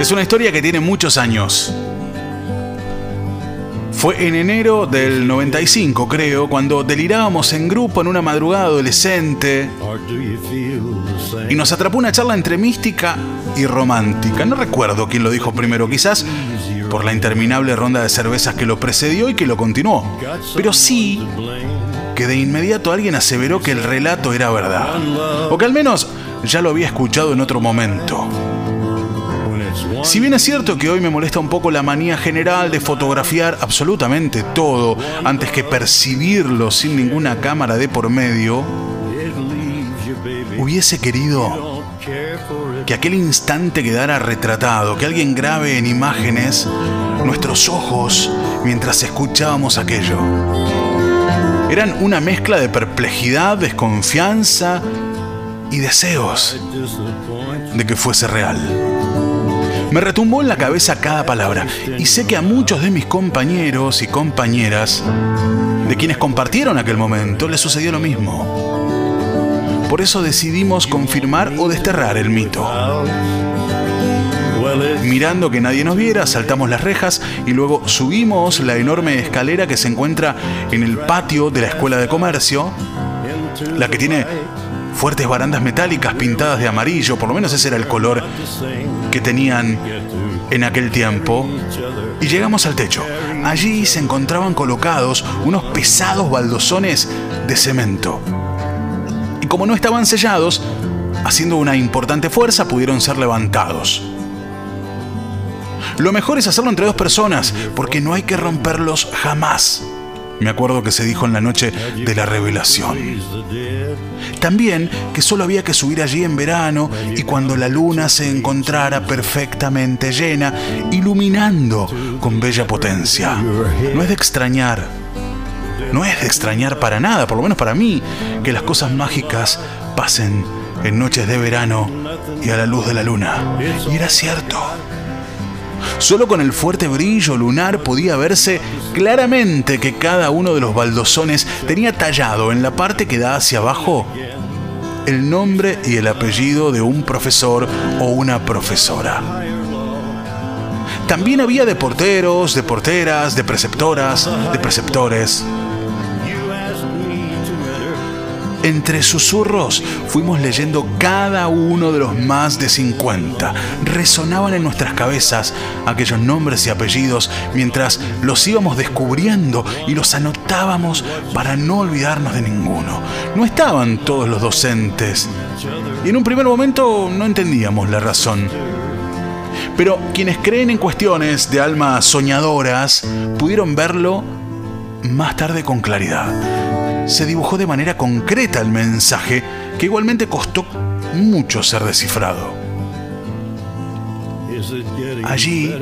Es una historia que tiene muchos años. Fue en enero del 95, creo, cuando delirábamos en grupo en una madrugada adolescente y nos atrapó una charla entre mística y romántica. No recuerdo quién lo dijo primero, quizás por la interminable ronda de cervezas que lo precedió y que lo continuó. Pero sí que de inmediato alguien aseveró que el relato era verdad, o que al menos ya lo había escuchado en otro momento. Si bien es cierto que hoy me molesta un poco la manía general de fotografiar absolutamente todo antes que percibirlo sin ninguna cámara de por medio, hubiese querido que aquel instante quedara retratado, que alguien grabe en imágenes nuestros ojos mientras escuchábamos aquello. Eran una mezcla de perplejidad, desconfianza y deseos de que fuese real. Me retumbó en la cabeza cada palabra y sé que a muchos de mis compañeros y compañeras, de quienes compartieron aquel momento, les sucedió lo mismo. Por eso decidimos confirmar o desterrar el mito. Mirando que nadie nos viera, saltamos las rejas y luego subimos la enorme escalera que se encuentra en el patio de la Escuela de Comercio, la que tiene fuertes barandas metálicas pintadas de amarillo, por lo menos ese era el color que tenían en aquel tiempo, y llegamos al techo. Allí se encontraban colocados unos pesados baldosones de cemento. Y como no estaban sellados, haciendo una importante fuerza pudieron ser levantados. Lo mejor es hacerlo entre dos personas, porque no hay que romperlos jamás. Me acuerdo que se dijo en la noche de la revelación. También que solo había que subir allí en verano y cuando la luna se encontrara perfectamente llena, iluminando con bella potencia. No es de extrañar, no es de extrañar para nada, por lo menos para mí, que las cosas mágicas pasen en noches de verano y a la luz de la luna. Y era cierto. Solo con el fuerte brillo lunar podía verse claramente que cada uno de los baldosones tenía tallado en la parte que da hacia abajo el nombre y el apellido de un profesor o una profesora. También había de porteros, de porteras, de preceptoras, de preceptores. Entre susurros fuimos leyendo cada uno de los más de 50. Resonaban en nuestras cabezas aquellos nombres y apellidos mientras los íbamos descubriendo y los anotábamos para no olvidarnos de ninguno. No estaban todos los docentes y en un primer momento no entendíamos la razón. Pero quienes creen en cuestiones de almas soñadoras pudieron verlo más tarde con claridad se dibujó de manera concreta el mensaje que igualmente costó mucho ser descifrado. Allí,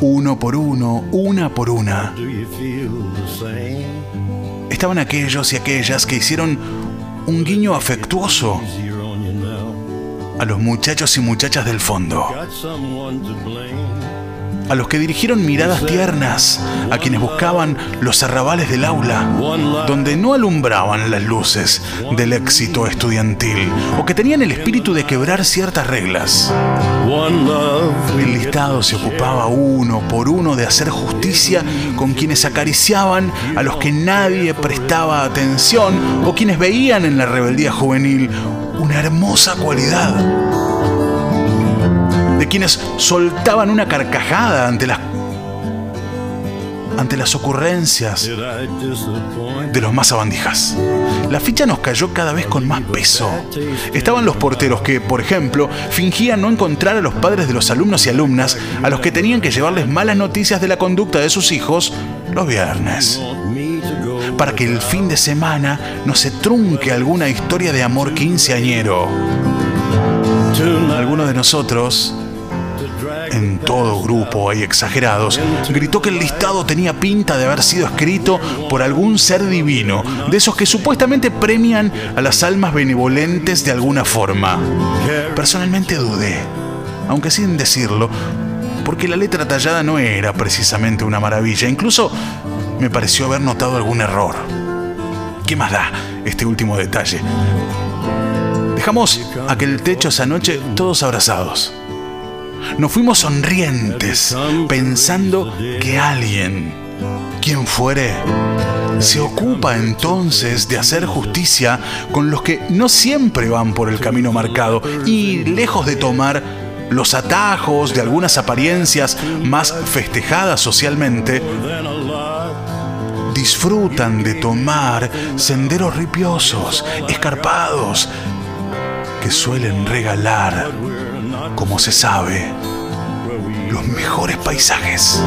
uno por uno, una por una, estaban aquellos y aquellas que hicieron un guiño afectuoso a los muchachos y muchachas del fondo a los que dirigieron miradas tiernas, a quienes buscaban los arrabales del aula, donde no alumbraban las luces del éxito estudiantil, o que tenían el espíritu de quebrar ciertas reglas. El listado se ocupaba uno por uno de hacer justicia con quienes acariciaban a los que nadie prestaba atención o quienes veían en la rebeldía juvenil una hermosa cualidad de quienes soltaban una carcajada ante las ante las ocurrencias de los más abandijas. La ficha nos cayó cada vez con más peso. Estaban los porteros que, por ejemplo, fingían no encontrar a los padres de los alumnos y alumnas a los que tenían que llevarles malas noticias de la conducta de sus hijos los viernes. Para que el fin de semana no se trunque alguna historia de amor quinceañero. Algunos de nosotros en todo grupo hay exagerados, gritó que el listado tenía pinta de haber sido escrito por algún ser divino, de esos que supuestamente premian a las almas benevolentes de alguna forma. Personalmente dudé, aunque sin decirlo, porque la letra tallada no era precisamente una maravilla, incluso me pareció haber notado algún error. ¿Qué más da este último detalle? Dejamos aquel techo esa noche todos abrazados Nos fuimos sonrientes, pensando que alguien, quien fuere, se ocupa entonces de hacer justicia con los que no siempre van por el camino marcado y lejos de tomar los atajos de algunas apariencias más festejadas socialmente, disfrutan de tomar senderos ripiosos, escarpados, que suelen regalar, como se sabe, los mejores paisajes.